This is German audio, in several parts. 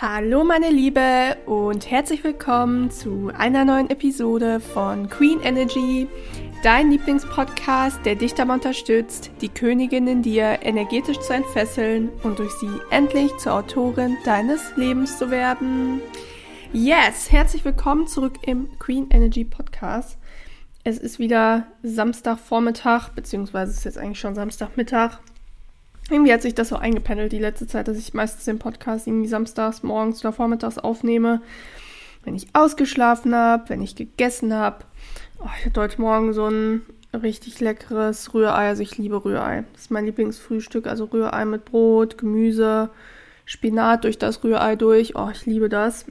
Hallo meine Liebe und herzlich willkommen zu einer neuen Episode von Queen Energy, dein Lieblingspodcast, der dich dabei unterstützt, die Königin in dir energetisch zu entfesseln und durch sie endlich zur Autorin deines Lebens zu werden. Yes, herzlich willkommen zurück im Queen Energy Podcast. Es ist wieder Samstagvormittag, beziehungsweise es ist jetzt eigentlich schon Samstagmittag. Irgendwie hat sich das so eingependelt die letzte Zeit, dass ich meistens den Podcast irgendwie samstags, morgens oder vormittags aufnehme. Wenn ich ausgeschlafen habe, wenn ich gegessen habe. Oh, ich hatte heute Morgen so ein richtig leckeres Rührei. Also ich liebe Rührei. Das ist mein Lieblingsfrühstück. Also Rührei mit Brot, Gemüse, Spinat durch das Rührei durch. Oh, ich liebe das.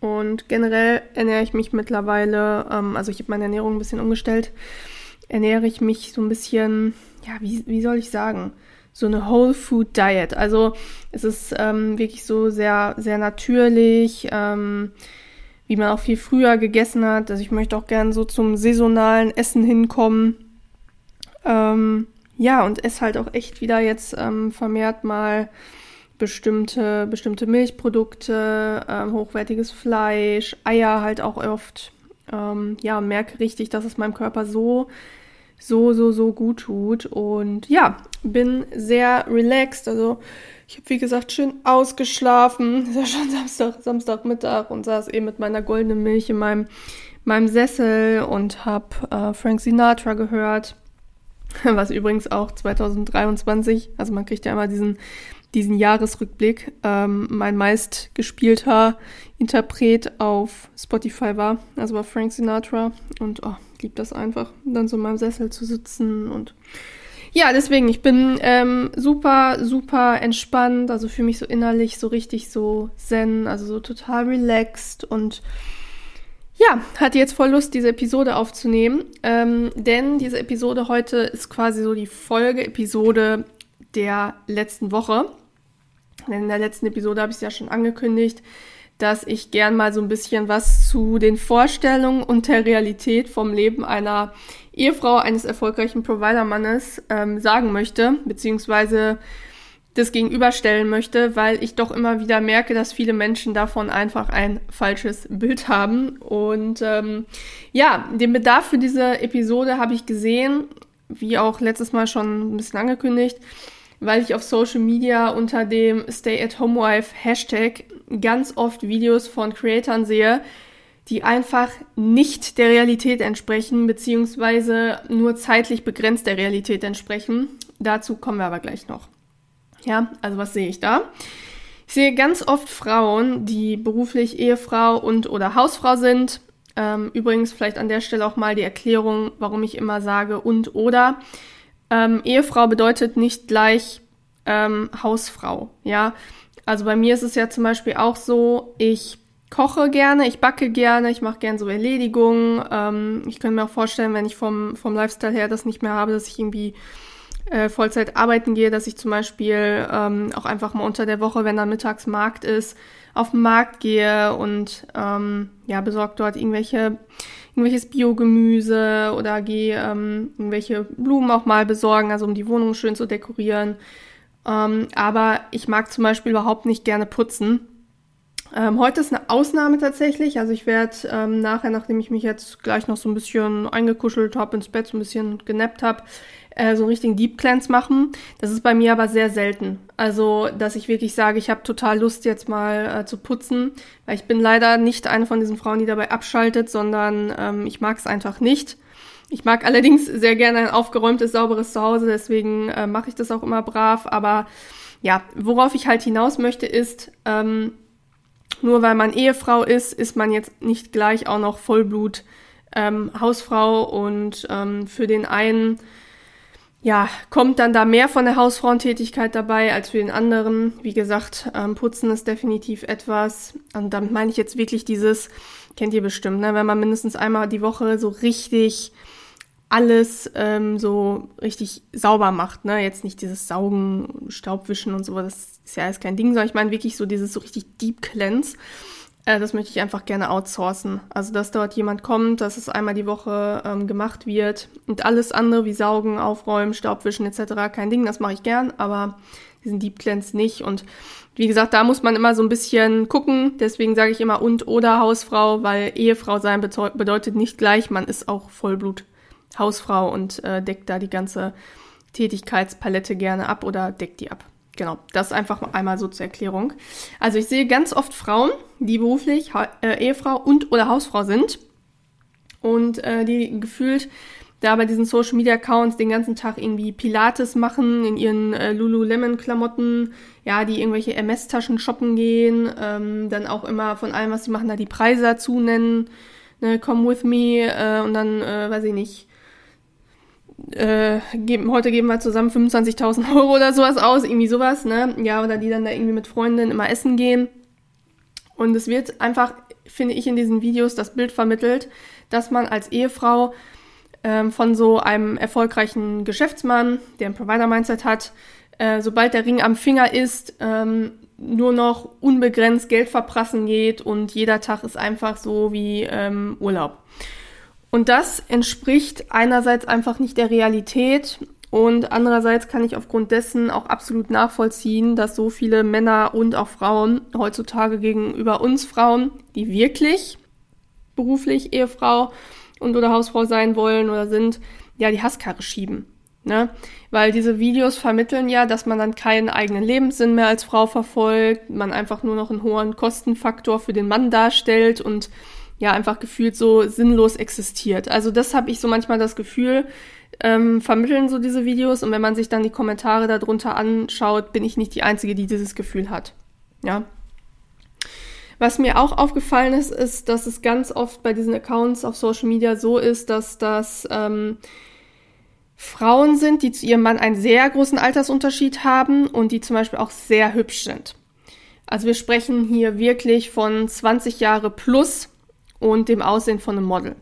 Und generell ernähre ich mich mittlerweile, ähm, also ich habe meine Ernährung ein bisschen umgestellt, ernähre ich mich so ein bisschen, ja, wie, wie soll ich sagen? So eine Whole Food Diet. Also es ist ähm, wirklich so sehr, sehr natürlich, ähm, wie man auch viel früher gegessen hat. Also ich möchte auch gerne so zum saisonalen Essen hinkommen. Ähm, ja, und esse halt auch echt wieder jetzt ähm, vermehrt mal bestimmte, bestimmte Milchprodukte, ähm, hochwertiges Fleisch, Eier halt auch oft. Ähm, ja, merke richtig, dass es meinem Körper so so, so, so gut tut. Und ja, bin sehr relaxed. Also ich habe, wie gesagt, schön ausgeschlafen. Ist ja schon Samstag, Samstagmittag und saß eben mit meiner goldenen Milch in meinem, meinem Sessel und habe äh, Frank Sinatra gehört. Was übrigens auch 2023, also man kriegt ja immer diesen, diesen Jahresrückblick, ähm, mein meistgespielter Interpret auf Spotify war. Also war Frank Sinatra. Und oh, ich liebe das einfach, dann so in meinem Sessel zu sitzen und ja, deswegen, ich bin ähm, super, super entspannt, also fühle mich so innerlich so richtig so zen, also so total relaxed und ja, hatte jetzt voll Lust, diese Episode aufzunehmen, ähm, denn diese Episode heute ist quasi so die Folge-Episode der letzten Woche. Denn in der letzten Episode habe ich es ja schon angekündigt, dass ich gern mal so ein bisschen was zu den Vorstellungen und der Realität vom Leben einer Ehefrau eines erfolgreichen Provider-Mannes ähm, sagen möchte, beziehungsweise das gegenüberstellen möchte, weil ich doch immer wieder merke, dass viele Menschen davon einfach ein falsches Bild haben. Und ähm, ja, den Bedarf für diese Episode habe ich gesehen, wie auch letztes Mal schon ein bisschen angekündigt weil ich auf Social Media unter dem Stay at Home Wife Hashtag ganz oft Videos von Creatoren sehe, die einfach nicht der Realität entsprechen, beziehungsweise nur zeitlich begrenzt der Realität entsprechen. Dazu kommen wir aber gleich noch. Ja, also was sehe ich da? Ich sehe ganz oft Frauen, die beruflich Ehefrau und oder Hausfrau sind. Ähm, übrigens vielleicht an der Stelle auch mal die Erklärung, warum ich immer sage und oder. Ähm, Ehefrau bedeutet nicht gleich ähm, Hausfrau, ja. Also bei mir ist es ja zum Beispiel auch so, ich koche gerne, ich backe gerne, ich mache gerne so Erledigungen. Ähm, ich könnte mir auch vorstellen, wenn ich vom, vom Lifestyle her das nicht mehr habe, dass ich irgendwie äh, Vollzeit arbeiten gehe, dass ich zum Beispiel ähm, auch einfach mal unter der Woche, wenn dann mittags Markt ist, auf den Markt gehe und ähm, ja, besorgt dort irgendwelche irgendwelches Biogemüse oder gehe ähm, irgendwelche Blumen auch mal besorgen, also um die Wohnung schön zu dekorieren. Ähm, aber ich mag zum Beispiel überhaupt nicht gerne putzen. Ähm, heute ist eine Ausnahme tatsächlich. Also ich werde ähm, nachher, nachdem ich mich jetzt gleich noch so ein bisschen eingekuschelt habe, ins Bett so ein bisschen genappt habe, äh, so einen richtigen Deep Cleanse machen. Das ist bei mir aber sehr selten. Also, dass ich wirklich sage, ich habe total Lust jetzt mal äh, zu putzen, weil ich bin leider nicht eine von diesen Frauen, die dabei abschaltet, sondern ähm, ich mag es einfach nicht. Ich mag allerdings sehr gerne ein aufgeräumtes, sauberes Zuhause, deswegen äh, mache ich das auch immer brav. Aber ja, worauf ich halt hinaus möchte, ist, ähm, nur weil man Ehefrau ist, ist man jetzt nicht gleich auch noch Vollblut ähm, Hausfrau und ähm, für den einen ja, kommt dann da mehr von der Hausfrauentätigkeit dabei als für den anderen. Wie gesagt, ähm, Putzen ist definitiv etwas. Und damit meine ich jetzt wirklich dieses, kennt ihr bestimmt, ne? wenn man mindestens einmal die Woche so richtig alles ähm, so richtig sauber macht. Ne? Jetzt nicht dieses Saugen, Staubwischen und so, das ist ja alles kein Ding, sondern ich meine wirklich so dieses so richtig Deep Cleanse. Äh, das möchte ich einfach gerne outsourcen. Also, dass dort jemand kommt, dass es einmal die Woche ähm, gemacht wird und alles andere wie Saugen, Aufräumen, Staubwischen etc. kein Ding, das mache ich gern, aber diesen Deep Cleanse nicht. Und wie gesagt, da muss man immer so ein bisschen gucken. Deswegen sage ich immer und oder Hausfrau, weil Ehefrau sein bedeutet nicht gleich, man ist auch Vollblut Hausfrau und äh, deckt da die ganze Tätigkeitspalette gerne ab oder deckt die ab. Genau, das einfach einmal so zur Erklärung. Also ich sehe ganz oft Frauen, die beruflich äh, Ehefrau und oder Hausfrau sind und äh, die gefühlt da bei diesen Social Media Accounts den ganzen Tag irgendwie Pilates machen in ihren äh, Lululemon Klamotten, ja, die irgendwelche MS Taschen shoppen gehen, ähm, dann auch immer von allem, was sie machen, da die Preise dazu nennen, ne, come with me äh, und dann, äh, weiß ich nicht, äh, geben, heute geben wir zusammen 25.000 Euro oder sowas aus, irgendwie sowas, ne, ja, oder die dann da irgendwie mit Freundinnen immer essen gehen. Und es wird einfach, finde ich, in diesen Videos das Bild vermittelt, dass man als Ehefrau ähm, von so einem erfolgreichen Geschäftsmann, der ein Provider-Mindset hat, äh, sobald der Ring am Finger ist, ähm, nur noch unbegrenzt Geld verprassen geht und jeder Tag ist einfach so wie ähm, Urlaub. Und das entspricht einerseits einfach nicht der Realität und andererseits kann ich aufgrund dessen auch absolut nachvollziehen, dass so viele Männer und auch Frauen heutzutage gegenüber uns Frauen, die wirklich beruflich Ehefrau und oder Hausfrau sein wollen oder sind, ja, die Hasskarre schieben. Ne? Weil diese Videos vermitteln ja, dass man dann keinen eigenen Lebenssinn mehr als Frau verfolgt, man einfach nur noch einen hohen Kostenfaktor für den Mann darstellt und ja, einfach gefühlt so sinnlos existiert. Also das habe ich so manchmal das Gefühl, ähm, vermitteln so diese Videos und wenn man sich dann die Kommentare darunter anschaut, bin ich nicht die Einzige, die dieses Gefühl hat. Ja, was mir auch aufgefallen ist, ist, dass es ganz oft bei diesen Accounts auf Social Media so ist, dass das ähm, Frauen sind, die zu ihrem Mann einen sehr großen Altersunterschied haben und die zum Beispiel auch sehr hübsch sind. Also wir sprechen hier wirklich von 20 Jahre plus und dem Aussehen von einem Model.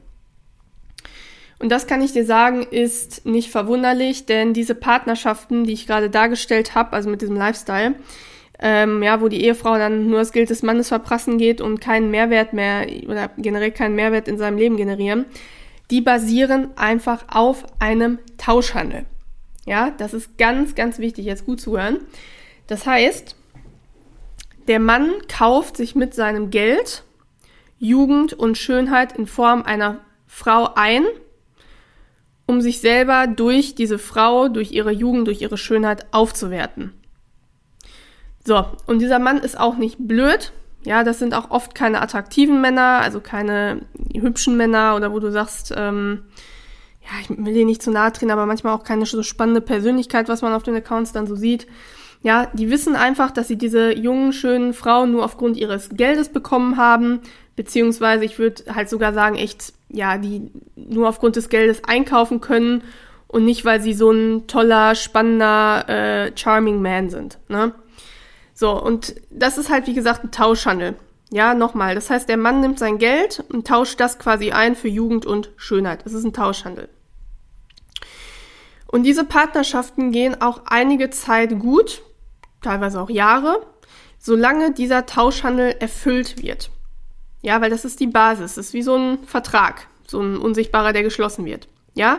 Und das kann ich dir sagen, ist nicht verwunderlich, denn diese Partnerschaften, die ich gerade dargestellt habe, also mit diesem Lifestyle, ähm, ja, wo die Ehefrau dann nur das Geld des Mannes verprassen geht und keinen Mehrwert mehr oder generell keinen Mehrwert in seinem Leben generieren, die basieren einfach auf einem Tauschhandel. Ja, das ist ganz, ganz wichtig, jetzt gut zuhören. Das heißt, der Mann kauft sich mit seinem Geld Jugend und Schönheit in Form einer Frau ein, um sich selber durch diese Frau, durch ihre Jugend, durch ihre Schönheit aufzuwerten. So, und dieser Mann ist auch nicht blöd. Ja, das sind auch oft keine attraktiven Männer, also keine hübschen Männer oder wo du sagst, ähm, ja, ich will dir nicht zu nahe treten, aber manchmal auch keine so spannende Persönlichkeit, was man auf den Accounts dann so sieht. Ja, die wissen einfach, dass sie diese jungen, schönen Frauen nur aufgrund ihres Geldes bekommen haben, beziehungsweise ich würde halt sogar sagen, echt, ja, die nur aufgrund des Geldes einkaufen können und nicht, weil sie so ein toller, spannender, äh, charming Man sind. Ne? So, und das ist halt, wie gesagt, ein Tauschhandel. Ja, nochmal. Das heißt, der Mann nimmt sein Geld und tauscht das quasi ein für Jugend und Schönheit. Das ist ein Tauschhandel. Und diese Partnerschaften gehen auch einige Zeit gut, teilweise auch Jahre, solange dieser Tauschhandel erfüllt wird. Ja, weil das ist die Basis. Das ist wie so ein Vertrag, so ein unsichtbarer, der geschlossen wird. Ja?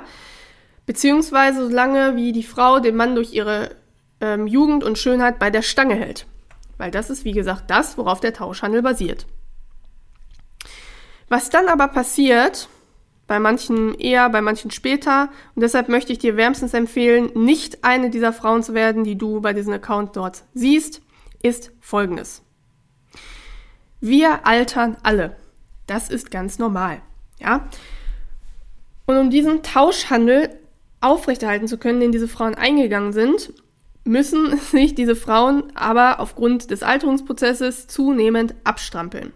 Beziehungsweise solange wie die Frau den Mann durch ihre ähm, Jugend und Schönheit bei der Stange hält. Weil das ist, wie gesagt, das, worauf der Tauschhandel basiert. Was dann aber passiert, bei manchen eher, bei manchen später, und deshalb möchte ich dir wärmstens empfehlen, nicht eine dieser Frauen zu werden, die du bei diesem Account dort siehst, ist folgendes. Wir altern alle. Das ist ganz normal. Ja? Und um diesen Tauschhandel aufrechterhalten zu können, den diese Frauen eingegangen sind, müssen sich diese Frauen aber aufgrund des Alterungsprozesses zunehmend abstrampeln.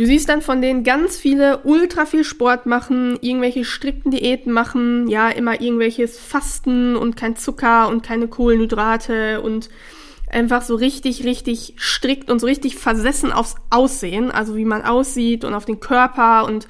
Du siehst dann von denen ganz viele ultra viel Sport machen, irgendwelche strikten Diäten machen, ja, immer irgendwelches Fasten und kein Zucker und keine Kohlenhydrate und einfach so richtig, richtig strikt und so richtig versessen aufs Aussehen, also wie man aussieht und auf den Körper und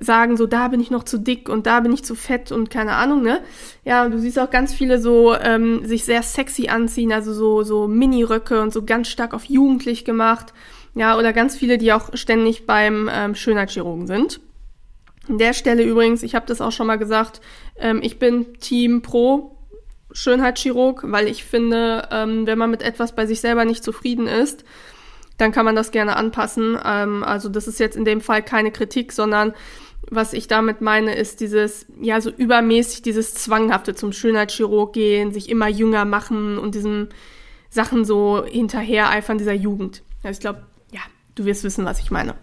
sagen, so da bin ich noch zu dick und da bin ich zu fett und keine Ahnung, ne? Ja, du siehst auch ganz viele so ähm, sich sehr sexy anziehen, also so, so Mini-Röcke und so ganz stark auf jugendlich gemacht. Ja, oder ganz viele, die auch ständig beim ähm, Schönheitschirurgen sind. An der Stelle übrigens, ich habe das auch schon mal gesagt, ähm, ich bin Team Pro Schönheitschirurg, weil ich finde, ähm, wenn man mit etwas bei sich selber nicht zufrieden ist, dann kann man das gerne anpassen. Ähm, also das ist jetzt in dem Fall keine Kritik, sondern was ich damit meine, ist dieses, ja, so übermäßig dieses Zwanghafte zum Schönheitschirurg gehen, sich immer jünger machen und diesen Sachen so hinterher eifern dieser Jugend. Also ich glaube, du wirst wissen, was ich meine.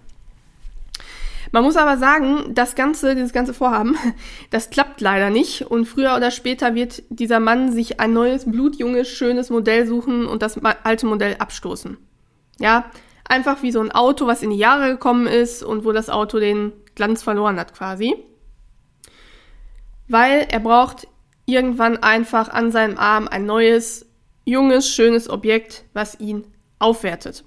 Man muss aber sagen, das ganze, dieses ganze Vorhaben, das klappt leider nicht und früher oder später wird dieser Mann sich ein neues, blutjunges, schönes Modell suchen und das alte Modell abstoßen. Ja, einfach wie so ein Auto, was in die Jahre gekommen ist und wo das Auto den Glanz verloren hat quasi. Weil er braucht irgendwann einfach an seinem Arm ein neues, junges, schönes Objekt, was ihn aufwertet.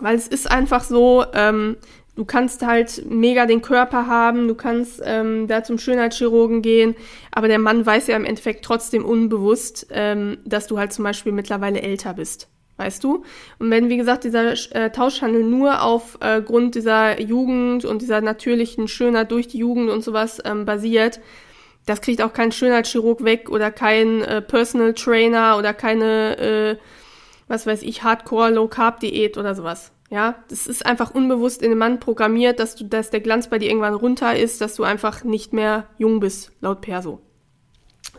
Weil es ist einfach so, ähm, du kannst halt mega den Körper haben, du kannst ähm, da zum Schönheitschirurgen gehen, aber der Mann weiß ja im Endeffekt trotzdem unbewusst, ähm, dass du halt zum Beispiel mittlerweile älter bist weißt du? Und wenn, wie gesagt, dieser äh, Tauschhandel nur aufgrund äh, dieser Jugend und dieser natürlichen Schönheit durch die Jugend und sowas ähm, basiert, das kriegt auch kein Schönheitschirurg weg oder kein äh, Personal Trainer oder keine, äh, was weiß ich, Hardcore Low Carb Diät oder sowas. Ja, das ist einfach unbewusst in den Mann programmiert, dass du, dass der Glanz bei dir irgendwann runter ist, dass du einfach nicht mehr jung bist, laut Perso.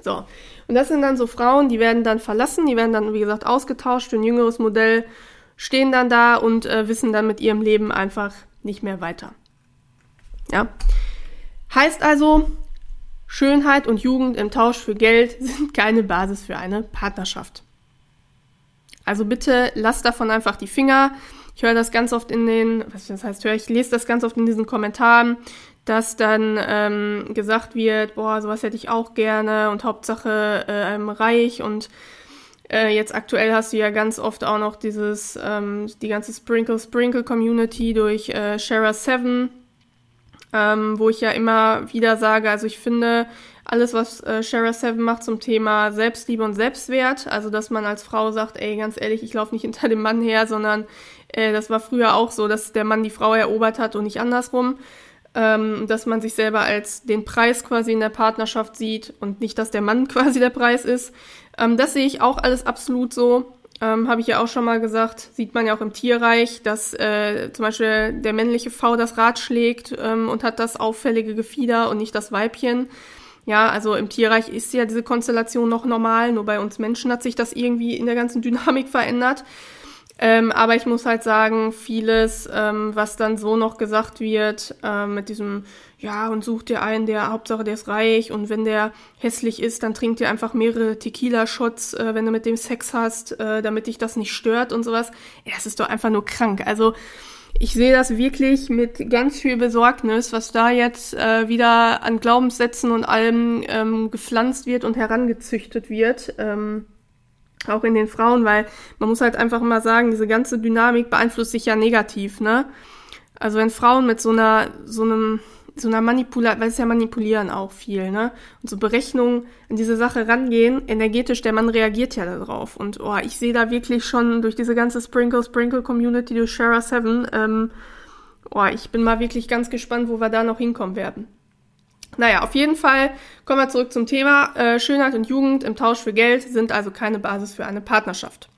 So. Und das sind dann so Frauen, die werden dann verlassen, die werden dann, wie gesagt, ausgetauscht für ein jüngeres Modell, stehen dann da und äh, wissen dann mit ihrem Leben einfach nicht mehr weiter. Ja. Heißt also, Schönheit und Jugend im Tausch für Geld sind keine Basis für eine Partnerschaft. Also bitte lasst davon einfach die Finger. Ich höre das ganz oft in den, was das heißt, höre ich lese das ganz oft in diesen Kommentaren dass dann ähm, gesagt wird, boah, sowas hätte ich auch gerne und Hauptsache äh, ähm, reich und äh, jetzt aktuell hast du ja ganz oft auch noch dieses, ähm, die ganze Sprinkle Sprinkle Community durch äh, Shara 7, ähm, wo ich ja immer wieder sage, also ich finde alles, was äh, Shara 7 macht zum Thema Selbstliebe und Selbstwert, also dass man als Frau sagt, ey, ganz ehrlich, ich laufe nicht hinter dem Mann her, sondern äh, das war früher auch so, dass der Mann die Frau erobert hat und nicht andersrum ähm, dass man sich selber als den Preis quasi in der Partnerschaft sieht und nicht, dass der Mann quasi der Preis ist. Ähm, das sehe ich auch alles absolut so. Ähm, Habe ich ja auch schon mal gesagt, sieht man ja auch im Tierreich, dass äh, zum Beispiel der männliche V das Rad schlägt ähm, und hat das auffällige Gefieder und nicht das Weibchen. Ja, also im Tierreich ist ja diese Konstellation noch normal, nur bei uns Menschen hat sich das irgendwie in der ganzen Dynamik verändert. Ähm, aber ich muss halt sagen, vieles, ähm, was dann so noch gesagt wird, ähm, mit diesem, ja, und such dir einen, der Hauptsache der ist reich und wenn der hässlich ist, dann trinkt dir einfach mehrere Tequila-Shots, äh, wenn du mit dem Sex hast, äh, damit dich das nicht stört und sowas. Ja, das ist doch einfach nur krank. Also ich sehe das wirklich mit ganz viel Besorgnis, was da jetzt äh, wieder an Glaubenssätzen und allem ähm, gepflanzt wird und herangezüchtet wird. Ähm, auch in den Frauen, weil man muss halt einfach mal sagen, diese ganze Dynamik beeinflusst sich ja negativ, ne? Also wenn Frauen mit so einer, so einem, so einer Manipulation, weil es ja manipulieren auch viel, ne? Und so Berechnungen an diese Sache rangehen, energetisch, der Mann reagiert ja darauf. Und oh, ich sehe da wirklich schon durch diese ganze Sprinkle Sprinkle Community durch Shara 7, ähm, oh, ich bin mal wirklich ganz gespannt, wo wir da noch hinkommen werden. Naja, auf jeden Fall kommen wir zurück zum Thema. Äh, Schönheit und Jugend im Tausch für Geld sind also keine Basis für eine Partnerschaft.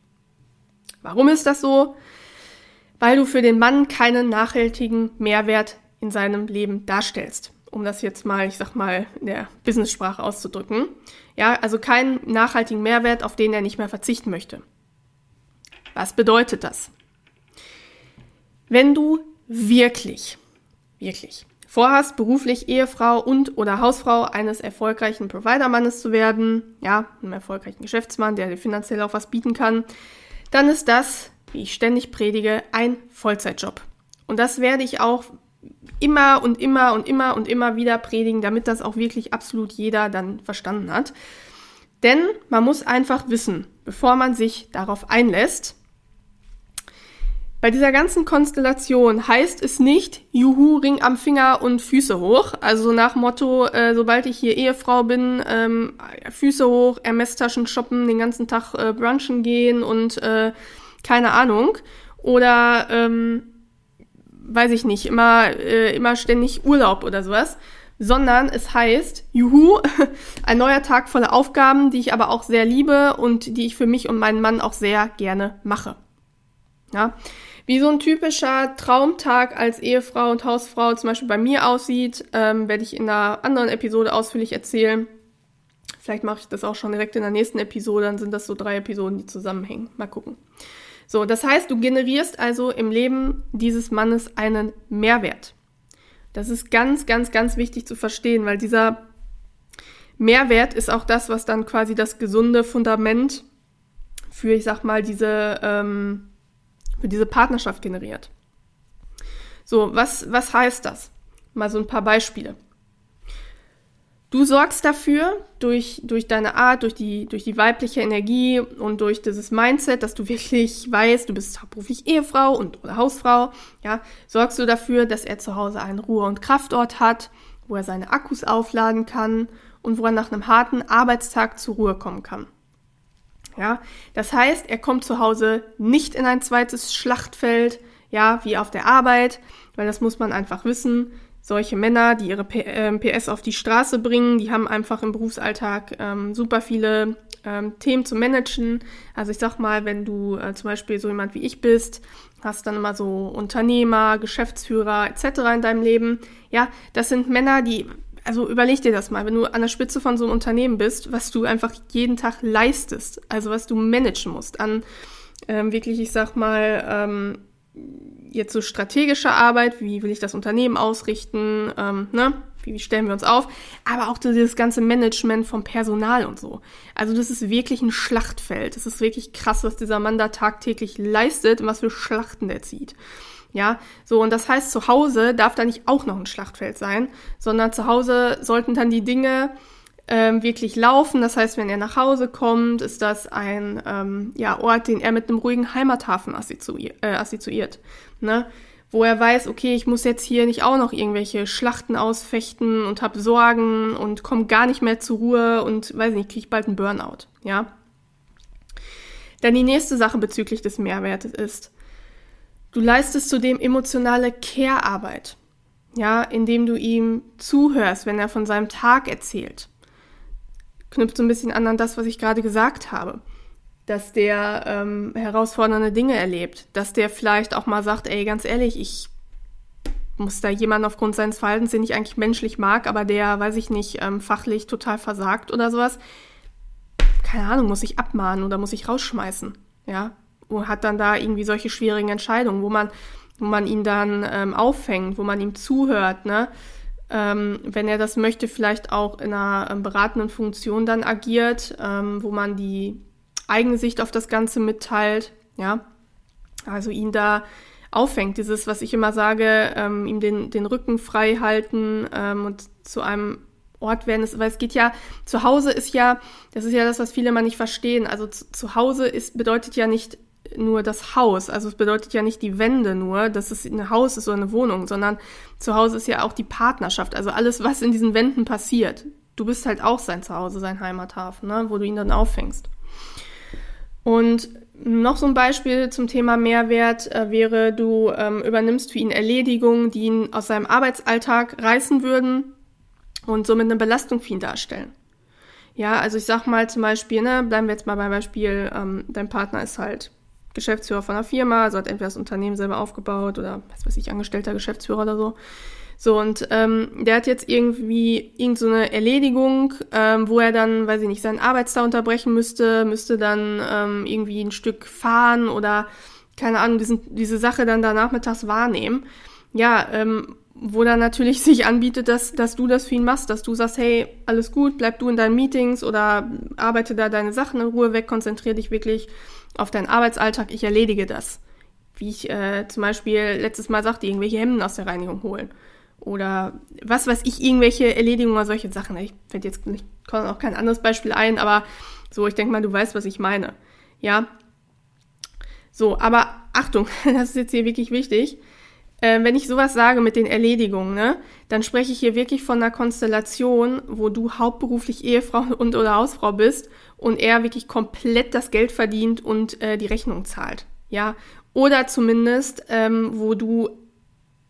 Warum ist das so? Weil du für den Mann keinen nachhaltigen Mehrwert in seinem Leben darstellst. Um das jetzt mal, ich sag mal, in der Business-Sprache auszudrücken. Ja, also keinen nachhaltigen Mehrwert, auf den er nicht mehr verzichten möchte. Was bedeutet das? Wenn du wirklich, wirklich vorhast, beruflich Ehefrau und oder Hausfrau eines erfolgreichen Providermannes zu werden, ja, einem erfolgreichen Geschäftsmann, der dir finanziell auch was bieten kann, dann ist das, wie ich ständig predige, ein Vollzeitjob. Und das werde ich auch immer und immer und immer und immer wieder predigen, damit das auch wirklich absolut jeder dann verstanden hat. Denn man muss einfach wissen, bevor man sich darauf einlässt, bei dieser ganzen Konstellation heißt es nicht, juhu, Ring am Finger und Füße hoch. Also nach Motto, äh, sobald ich hier Ehefrau bin, ähm, Füße hoch, Ermesstaschen shoppen, den ganzen Tag äh, brunchen gehen und äh, keine Ahnung. Oder, ähm, weiß ich nicht, immer, äh, immer ständig Urlaub oder sowas. sondern es heißt, juhu, ein neuer Tag voller Aufgaben, die ich aber auch sehr liebe und die ich für mich und meinen Mann auch sehr gerne mache. Ja, wie so ein typischer Traumtag als Ehefrau und Hausfrau zum Beispiel bei mir aussieht, ähm, werde ich in einer anderen Episode ausführlich erzählen. Vielleicht mache ich das auch schon direkt in der nächsten Episode, dann sind das so drei Episoden, die zusammenhängen. Mal gucken. So, das heißt, du generierst also im Leben dieses Mannes einen Mehrwert. Das ist ganz, ganz, ganz wichtig zu verstehen, weil dieser Mehrwert ist auch das, was dann quasi das gesunde Fundament für, ich sag mal, diese, ähm, für diese Partnerschaft generiert. So, was, was heißt das? Mal so ein paar Beispiele. Du sorgst dafür, durch, durch deine Art, durch die, durch die weibliche Energie und durch dieses Mindset, dass du wirklich weißt, du bist hauptberuflich Ehefrau und oder Hausfrau, ja, sorgst du dafür, dass er zu Hause einen Ruhe- und Kraftort hat, wo er seine Akkus aufladen kann und wo er nach einem harten Arbeitstag zur Ruhe kommen kann. Ja, das heißt, er kommt zu Hause nicht in ein zweites Schlachtfeld, ja, wie auf der Arbeit, weil das muss man einfach wissen solche Männer, die ihre PS ähm, auf die Straße bringen, die haben einfach im Berufsalltag ähm, super viele ähm, Themen zu managen. Also ich sag mal, wenn du äh, zum Beispiel so jemand wie ich bist, hast dann immer so Unternehmer, Geschäftsführer etc. in deinem Leben. Ja, das sind Männer, die, also überleg dir das mal, wenn du an der Spitze von so einem Unternehmen bist, was du einfach jeden Tag leistest, also was du managen musst an ähm, wirklich, ich sag mal, ähm, jetzt so strategische Arbeit, wie will ich das Unternehmen ausrichten, ähm, ne? wie stellen wir uns auf, aber auch dieses ganze Management vom Personal und so. Also das ist wirklich ein Schlachtfeld. Das ist wirklich krass, was dieser Mann da tagtäglich leistet und was für Schlachten der zieht. Ja, so und das heißt, zu Hause darf da nicht auch noch ein Schlachtfeld sein, sondern zu Hause sollten dann die Dinge ähm, wirklich laufen. Das heißt, wenn er nach Hause kommt, ist das ein ähm, ja, Ort, den er mit einem ruhigen Heimathafen äh, assoziiert ne? wo er weiß, okay, ich muss jetzt hier nicht auch noch irgendwelche Schlachten ausfechten und habe Sorgen und komme gar nicht mehr zur Ruhe und weiß nicht, kriege bald einen Burnout, ja. Dann die nächste Sache bezüglich des Mehrwertes ist, du leistest zudem emotionale Care-Arbeit, ja, indem du ihm zuhörst, wenn er von seinem Tag erzählt knüpft so ein bisschen an an das, was ich gerade gesagt habe. Dass der ähm, herausfordernde Dinge erlebt, dass der vielleicht auch mal sagt, ey, ganz ehrlich, ich muss da jemanden aufgrund seines Verhaltens, den ich eigentlich menschlich mag, aber der, weiß ich nicht, ähm, fachlich total versagt oder sowas, keine Ahnung, muss ich abmahnen oder muss ich rausschmeißen, ja, und hat dann da irgendwie solche schwierigen Entscheidungen, wo man, wo man ihn dann ähm, auffängt, wo man ihm zuhört, ne, ähm, wenn er das möchte, vielleicht auch in einer ähm, beratenden Funktion dann agiert, ähm, wo man die eigene Sicht auf das Ganze mitteilt, ja, also ihn da auffängt, dieses, was ich immer sage, ähm, ihm den, den Rücken frei halten ähm, und zu einem Ort werden, weil es geht ja, zu Hause ist ja, das ist ja das, was viele mal nicht verstehen, also zu, zu Hause ist, bedeutet ja nicht nur das Haus. Also es bedeutet ja nicht die Wände nur, dass es ein Haus ist oder eine Wohnung, sondern zu Hause ist ja auch die Partnerschaft. Also alles, was in diesen Wänden passiert. Du bist halt auch sein Zuhause, sein Heimathafen, ne? wo du ihn dann auffängst. Und noch so ein Beispiel zum Thema Mehrwert äh, wäre, du ähm, übernimmst für ihn Erledigungen, die ihn aus seinem Arbeitsalltag reißen würden und somit eine Belastung für ihn darstellen. Ja, also ich sag mal zum Beispiel, ne, bleiben wir jetzt mal beim Beispiel, ähm, dein Partner ist halt Geschäftsführer von einer Firma, also hat entweder das Unternehmen selber aufgebaut oder was weiß ich, angestellter Geschäftsführer oder so. So, und ähm, der hat jetzt irgendwie irgend so eine Erledigung, ähm, wo er dann, weiß ich nicht, seinen Arbeitstag unterbrechen müsste, müsste dann ähm, irgendwie ein Stück fahren oder, keine Ahnung, diesen, diese Sache dann da nachmittags wahrnehmen. Ja, ähm, wo dann natürlich sich anbietet, dass, dass du das für ihn machst, dass du sagst, hey, alles gut, bleib du in deinen Meetings oder arbeite da deine Sachen in Ruhe weg, konzentriere dich wirklich auf deinen Arbeitsalltag, ich erledige das. Wie ich äh, zum Beispiel letztes Mal sagte, irgendwelche Hemden aus der Reinigung holen. Oder was weiß ich, irgendwelche Erledigungen oder solche Sachen. Ich fällt jetzt nicht, kommt auch kein anderes Beispiel ein, aber so, ich denke mal, du weißt, was ich meine. Ja. So, aber Achtung, das ist jetzt hier wirklich wichtig. Äh, wenn ich sowas sage mit den Erledigungen, ne, dann spreche ich hier wirklich von einer Konstellation, wo du hauptberuflich Ehefrau und oder Hausfrau bist und er wirklich komplett das Geld verdient und äh, die Rechnung zahlt. Ja, oder zumindest, ähm, wo du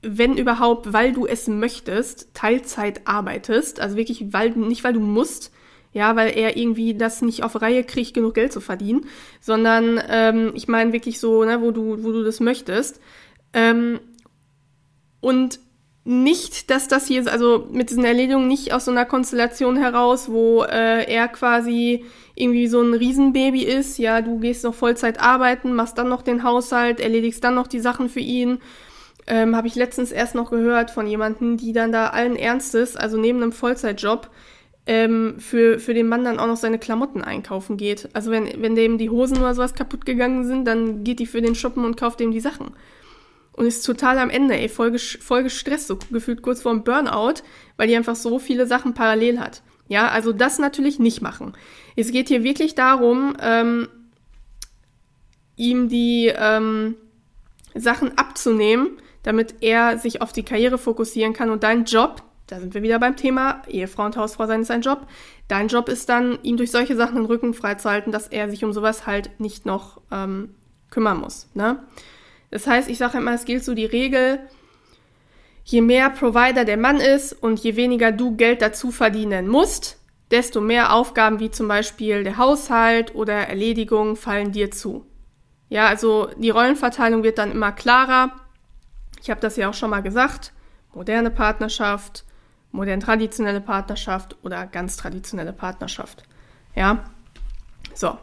wenn überhaupt, weil du es möchtest, Teilzeit arbeitest, also wirklich, weil, nicht weil du musst, ja, weil er irgendwie das nicht auf Reihe kriegt, genug Geld zu verdienen, sondern ähm, ich meine wirklich so, ne, wo du, wo du das möchtest. Ähm, und nicht, dass das hier, also mit diesen Erledigungen nicht aus so einer Konstellation heraus, wo äh, er quasi irgendwie so ein Riesenbaby ist, ja, du gehst noch Vollzeit arbeiten, machst dann noch den Haushalt, erledigst dann noch die Sachen für ihn. Ähm, Habe ich letztens erst noch gehört von jemanden, die dann da allen Ernstes, also neben einem Vollzeitjob, ähm, für, für den Mann dann auch noch seine Klamotten einkaufen geht. Also wenn, wenn dem die Hosen oder sowas kaputt gegangen sind, dann geht die für den shoppen und kauft dem die Sachen. Und ist total am Ende, ey, voll, voll gestresst, so gefühlt kurz vor dem Burnout, weil die einfach so viele Sachen parallel hat. Ja, also das natürlich nicht machen. Es geht hier wirklich darum, ähm, ihm die ähm, Sachen abzunehmen, damit er sich auf die Karriere fokussieren kann und dein Job, da sind wir wieder beim Thema, Ehefrau und Hausfrau sein ist ein Job. Dein Job ist dann, ihm durch solche Sachen den Rücken freizuhalten, dass er sich um sowas halt nicht noch ähm, kümmern muss. Ne? Das heißt, ich sage immer, es gilt so die Regel, je mehr Provider der Mann ist und je weniger du Geld dazu verdienen musst, desto mehr Aufgaben wie zum Beispiel der Haushalt oder Erledigung fallen dir zu. Ja, also die Rollenverteilung wird dann immer klarer. Ich habe das ja auch schon mal gesagt. Moderne Partnerschaft, modern traditionelle Partnerschaft oder ganz traditionelle Partnerschaft. Ja, so.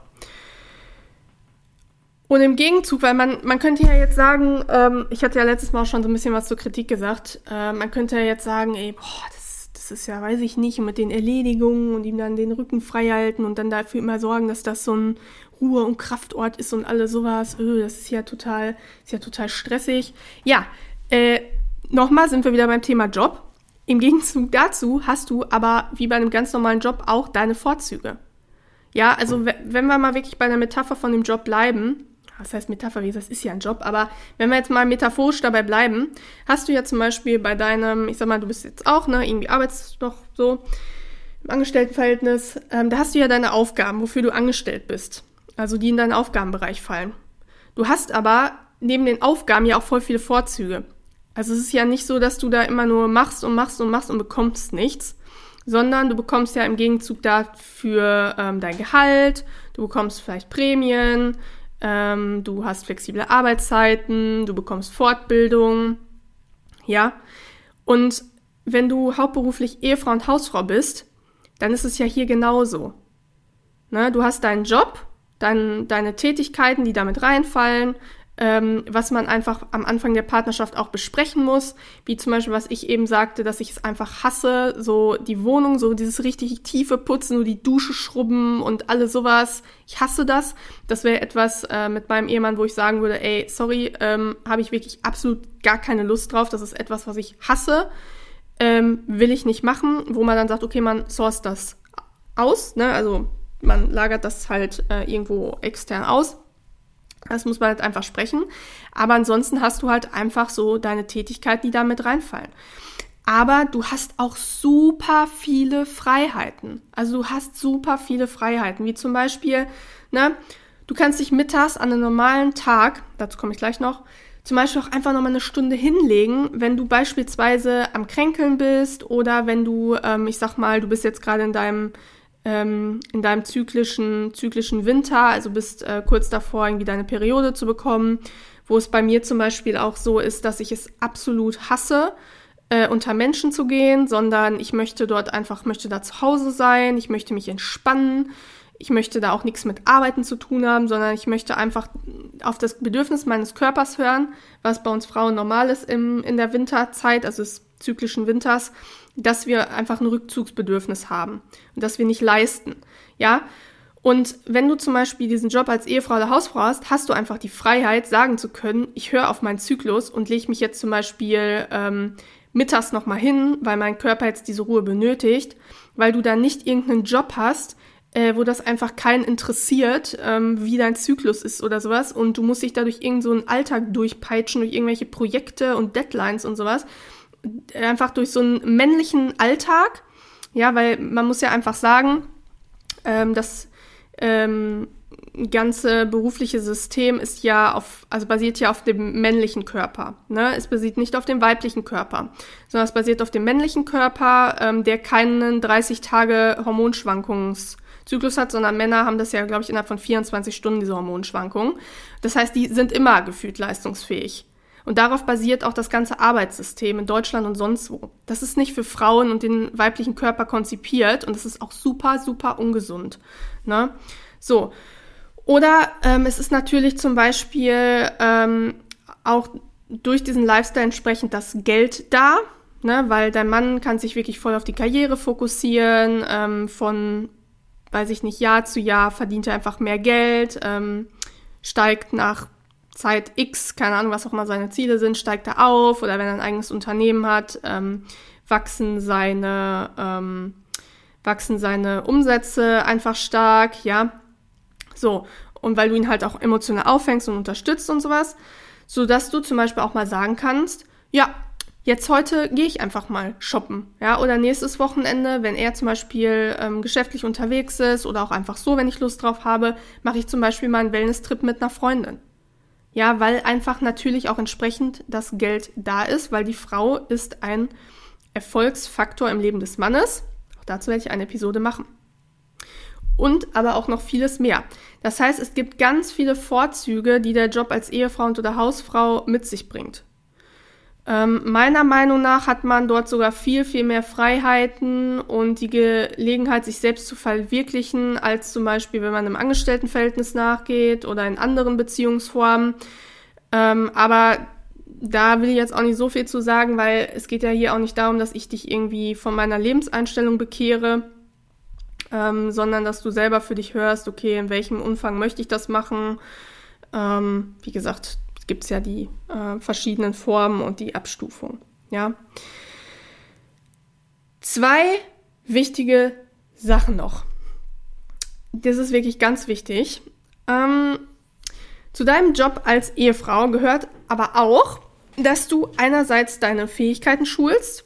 Und im Gegenzug, weil man, man könnte ja jetzt sagen, ähm, ich hatte ja letztes Mal auch schon so ein bisschen was zur Kritik gesagt, äh, man könnte ja jetzt sagen, ey, boah, das, das ist ja, weiß ich nicht, mit den Erledigungen und ihm dann den Rücken frei halten und dann dafür immer sorgen, dass das so ein Ruhe- und Kraftort ist und alles sowas, öh, das ist ja total, ist ja total stressig. Ja, äh, nochmal sind wir wieder beim Thema Job. Im Gegenzug dazu hast du aber wie bei einem ganz normalen Job auch deine Vorzüge. Ja, also wenn wir mal wirklich bei der Metapher von dem Job bleiben, was heißt Metapher, das ist ja ein Job, aber wenn wir jetzt mal metaphorisch dabei bleiben, hast du ja zum Beispiel bei deinem, ich sag mal, du bist jetzt auch, ne, irgendwie arbeitest doch so im Angestelltenverhältnis, ähm, da hast du ja deine Aufgaben, wofür du angestellt bist, also die in deinen Aufgabenbereich fallen. Du hast aber neben den Aufgaben ja auch voll viele Vorzüge. Also es ist ja nicht so, dass du da immer nur machst und machst und machst und bekommst nichts, sondern du bekommst ja im Gegenzug dafür ähm, dein Gehalt, du bekommst vielleicht Prämien, ähm, du hast flexible Arbeitszeiten, du bekommst Fortbildung, ja. Und wenn du hauptberuflich Ehefrau und Hausfrau bist, dann ist es ja hier genauso. Ne? Du hast deinen Job, dein, deine Tätigkeiten, die damit reinfallen, ähm, was man einfach am Anfang der Partnerschaft auch besprechen muss, wie zum Beispiel, was ich eben sagte, dass ich es einfach hasse, so die Wohnung, so dieses richtig tiefe Putzen, so die Dusche schrubben und alles sowas. Ich hasse das. Das wäre etwas äh, mit meinem Ehemann, wo ich sagen würde, ey, sorry, ähm, habe ich wirklich absolut gar keine Lust drauf. Das ist etwas, was ich hasse. Ähm, will ich nicht machen, wo man dann sagt, okay, man source das aus, ne? Also man lagert das halt äh, irgendwo extern aus. Das muss man halt einfach sprechen. Aber ansonsten hast du halt einfach so deine Tätigkeiten, die da mit reinfallen. Aber du hast auch super viele Freiheiten. Also du hast super viele Freiheiten, wie zum Beispiel, ne, du kannst dich mittags an einem normalen Tag, dazu komme ich gleich noch, zum Beispiel auch einfach nochmal eine Stunde hinlegen, wenn du beispielsweise am Kränkeln bist oder wenn du, ähm, ich sag mal, du bist jetzt gerade in deinem ähm, in deinem zyklischen, zyklischen Winter, also bist äh, kurz davor, irgendwie deine Periode zu bekommen, wo es bei mir zum Beispiel auch so ist, dass ich es absolut hasse, äh, unter Menschen zu gehen, sondern ich möchte dort einfach, möchte da zu Hause sein, ich möchte mich entspannen, ich möchte da auch nichts mit Arbeiten zu tun haben, sondern ich möchte einfach auf das Bedürfnis meines Körpers hören, was bei uns Frauen normal ist im, in der Winterzeit, also des zyklischen Winters, dass wir einfach ein Rückzugsbedürfnis haben und dass wir nicht leisten. Ja, und wenn du zum Beispiel diesen Job als Ehefrau oder Hausfrau hast, hast du einfach die Freiheit, sagen zu können, ich höre auf meinen Zyklus und lege mich jetzt zum Beispiel ähm, mittags nochmal hin, weil mein Körper jetzt diese Ruhe benötigt, weil du dann nicht irgendeinen Job hast, äh, wo das einfach keinen interessiert, ähm, wie dein Zyklus ist oder sowas und du musst dich dadurch irgendeinen so Alltag durchpeitschen, durch irgendwelche Projekte und Deadlines und sowas, einfach durch so einen männlichen Alltag, ja, weil man muss ja einfach sagen, ähm, dass ähm, ganze berufliche System ist ja auf, also basiert ja auf dem männlichen Körper. Ne? Es basiert nicht auf dem weiblichen Körper, sondern es basiert auf dem männlichen Körper, ähm, der keinen 30 Tage Hormonschwankungszyklus hat, sondern Männer haben das ja, glaube ich, innerhalb von 24 Stunden, diese Hormonschwankungen. Das heißt, die sind immer gefühlt leistungsfähig. Und darauf basiert auch das ganze Arbeitssystem in Deutschland und sonst wo. Das ist nicht für Frauen und den weiblichen Körper konzipiert und das ist auch super, super ungesund. Ne? So. Oder ähm, es ist natürlich zum Beispiel ähm, auch durch diesen Lifestyle entsprechend das Geld da, ne? weil dein Mann kann sich wirklich voll auf die Karriere fokussieren, ähm, von, weiß ich nicht, Jahr zu Jahr verdient er einfach mehr Geld, ähm, steigt nach Zeit X, keine Ahnung, was auch immer seine Ziele sind, steigt er auf oder wenn er ein eigenes Unternehmen hat, ähm, wachsen seine ähm, wachsen seine Umsätze einfach stark, ja. So, und weil du ihn halt auch emotional auffängst und unterstützt und sowas, so dass du zum Beispiel auch mal sagen kannst, ja, jetzt heute gehe ich einfach mal shoppen, ja, oder nächstes Wochenende, wenn er zum Beispiel ähm, geschäftlich unterwegs ist oder auch einfach so, wenn ich Lust drauf habe, mache ich zum Beispiel mal einen Wellness-Trip mit einer Freundin. Ja, weil einfach natürlich auch entsprechend das Geld da ist, weil die Frau ist ein Erfolgsfaktor im Leben des Mannes. Auch dazu werde ich eine Episode machen. Und aber auch noch vieles mehr. Das heißt, es gibt ganz viele Vorzüge, die der Job als Ehefrau und oder Hausfrau mit sich bringt. Ähm, meiner Meinung nach hat man dort sogar viel, viel mehr Freiheiten und die Gelegenheit, sich selbst zu verwirklichen, als zum Beispiel, wenn man einem Angestelltenverhältnis nachgeht oder in anderen Beziehungsformen. Ähm, aber da will ich jetzt auch nicht so viel zu sagen, weil es geht ja hier auch nicht darum, dass ich dich irgendwie von meiner Lebenseinstellung bekehre, ähm, sondern dass du selber für dich hörst, okay, in welchem Umfang möchte ich das machen. Ähm, wie gesagt, gibt es ja die äh, verschiedenen Formen und die Abstufung. Ja. Zwei wichtige Sachen noch. Das ist wirklich ganz wichtig. Ähm, zu deinem Job als Ehefrau gehört aber auch, dass du einerseits deine Fähigkeiten schulst,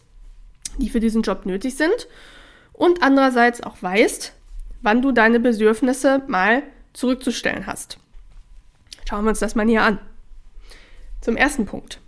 die für diesen Job nötig sind, und andererseits auch weißt, wann du deine Bedürfnisse mal zurückzustellen hast. Schauen wir uns das mal näher an. Zum ersten Punkt.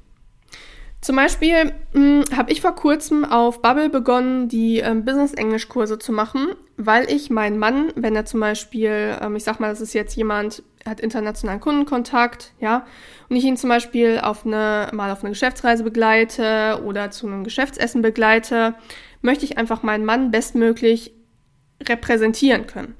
Zum Beispiel hm, habe ich vor kurzem auf Bubble begonnen, die ähm, Business-Englisch-Kurse zu machen, weil ich meinen Mann, wenn er zum Beispiel, ähm, ich sag mal, das ist jetzt jemand, hat internationalen Kundenkontakt, ja, und ich ihn zum Beispiel auf eine, mal auf eine Geschäftsreise begleite oder zu einem Geschäftsessen begleite, möchte ich einfach meinen Mann bestmöglich repräsentieren können.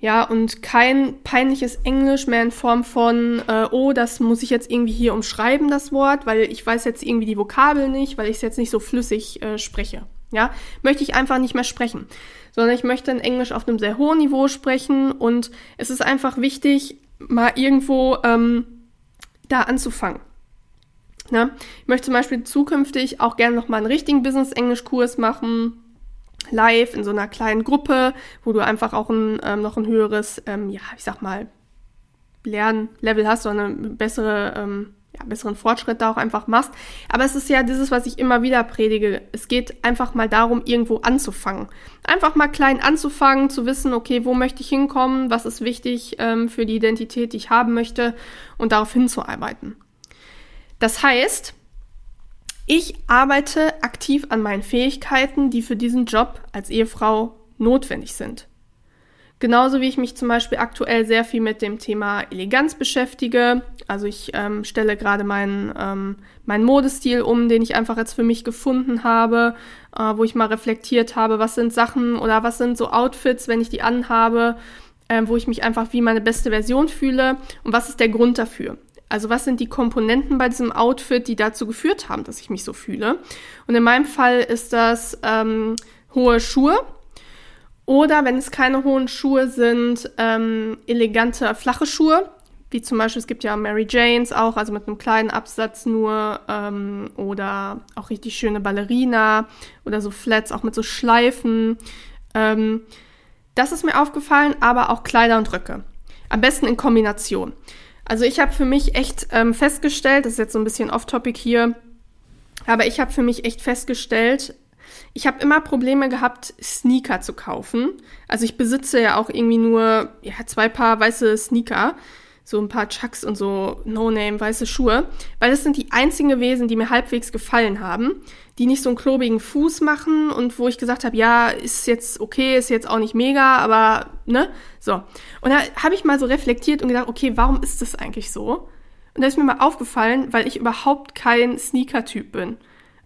Ja, und kein peinliches Englisch mehr in Form von, äh, oh, das muss ich jetzt irgendwie hier umschreiben, das Wort, weil ich weiß jetzt irgendwie die Vokabel nicht, weil ich es jetzt nicht so flüssig äh, spreche. Ja, möchte ich einfach nicht mehr sprechen, sondern ich möchte in Englisch auf einem sehr hohen Niveau sprechen und es ist einfach wichtig, mal irgendwo ähm, da anzufangen. Ne? Ich möchte zum Beispiel zukünftig auch gerne nochmal einen richtigen Business-Englisch-Kurs machen, live in so einer kleinen Gruppe, wo du einfach auch ein, ähm, noch ein höheres, ähm, ja, ich sag mal, Lernlevel hast oder eine bessere, ähm, ja, besseren Fortschritt da auch einfach machst. Aber es ist ja dieses, was ich immer wieder predige. Es geht einfach mal darum, irgendwo anzufangen. Einfach mal klein anzufangen, zu wissen, okay, wo möchte ich hinkommen, was ist wichtig ähm, für die Identität, die ich haben möchte und darauf hinzuarbeiten. Das heißt, ich arbeite aktiv an meinen Fähigkeiten, die für diesen Job als Ehefrau notwendig sind. Genauso wie ich mich zum Beispiel aktuell sehr viel mit dem Thema Eleganz beschäftige. Also ich ähm, stelle gerade meinen, ähm, meinen Modestil um, den ich einfach jetzt für mich gefunden habe, äh, wo ich mal reflektiert habe, was sind Sachen oder was sind so Outfits, wenn ich die anhabe, äh, wo ich mich einfach wie meine beste Version fühle und was ist der Grund dafür. Also was sind die Komponenten bei diesem Outfit, die dazu geführt haben, dass ich mich so fühle? Und in meinem Fall ist das ähm, hohe Schuhe. Oder wenn es keine hohen Schuhe sind, ähm, elegante flache Schuhe. Wie zum Beispiel, es gibt ja Mary Janes auch, also mit einem kleinen Absatz nur. Ähm, oder auch richtig schöne Ballerina. Oder so Flats, auch mit so Schleifen. Ähm, das ist mir aufgefallen, aber auch Kleider und Röcke. Am besten in Kombination. Also ich habe für mich echt ähm, festgestellt, das ist jetzt so ein bisschen off-topic hier, aber ich habe für mich echt festgestellt, ich habe immer Probleme gehabt, Sneaker zu kaufen. Also ich besitze ja auch irgendwie nur ja, zwei Paar weiße Sneaker, so ein paar Chucks und so No-Name weiße Schuhe, weil das sind die einzigen gewesen, die mir halbwegs gefallen haben, die nicht so einen klobigen Fuß machen und wo ich gesagt habe, ja, ist jetzt okay, ist jetzt auch nicht mega, aber ne, so. Und da habe ich mal so reflektiert und gedacht, okay, warum ist das eigentlich so? Und da ist mir mal aufgefallen, weil ich überhaupt kein Sneaker-Typ bin.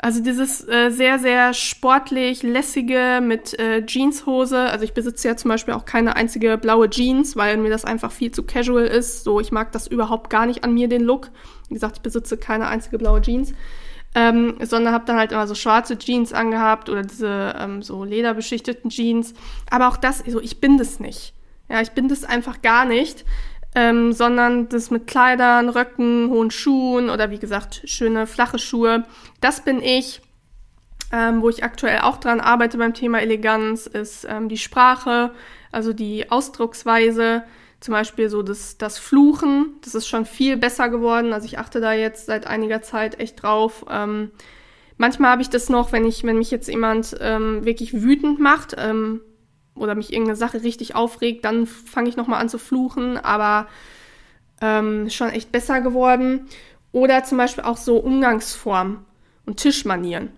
Also dieses äh, sehr, sehr sportlich, lässige mit äh, Jeanshose. Also ich besitze ja zum Beispiel auch keine einzige blaue Jeans, weil mir das einfach viel zu casual ist. So, ich mag das überhaupt gar nicht an mir, den Look. Wie gesagt, ich besitze keine einzige blaue Jeans. Ähm, sondern habe dann halt immer so schwarze Jeans angehabt oder diese ähm, so lederbeschichteten Jeans. Aber auch das, so ich bin das nicht. Ja, ich bin das einfach gar nicht ähm, sondern das mit Kleidern, Röcken, hohen Schuhen oder wie gesagt schöne flache Schuhe. Das bin ich. Ähm, wo ich aktuell auch dran arbeite beim Thema Eleganz, ist ähm, die Sprache, also die Ausdrucksweise. Zum Beispiel so das, das Fluchen, das ist schon viel besser geworden. Also ich achte da jetzt seit einiger Zeit echt drauf. Ähm, manchmal habe ich das noch, wenn ich, wenn mich jetzt jemand ähm, wirklich wütend macht, ähm, oder mich irgendeine Sache richtig aufregt, dann fange ich nochmal an zu fluchen, aber ähm, schon echt besser geworden. Oder zum Beispiel auch so Umgangsform und Tischmanieren.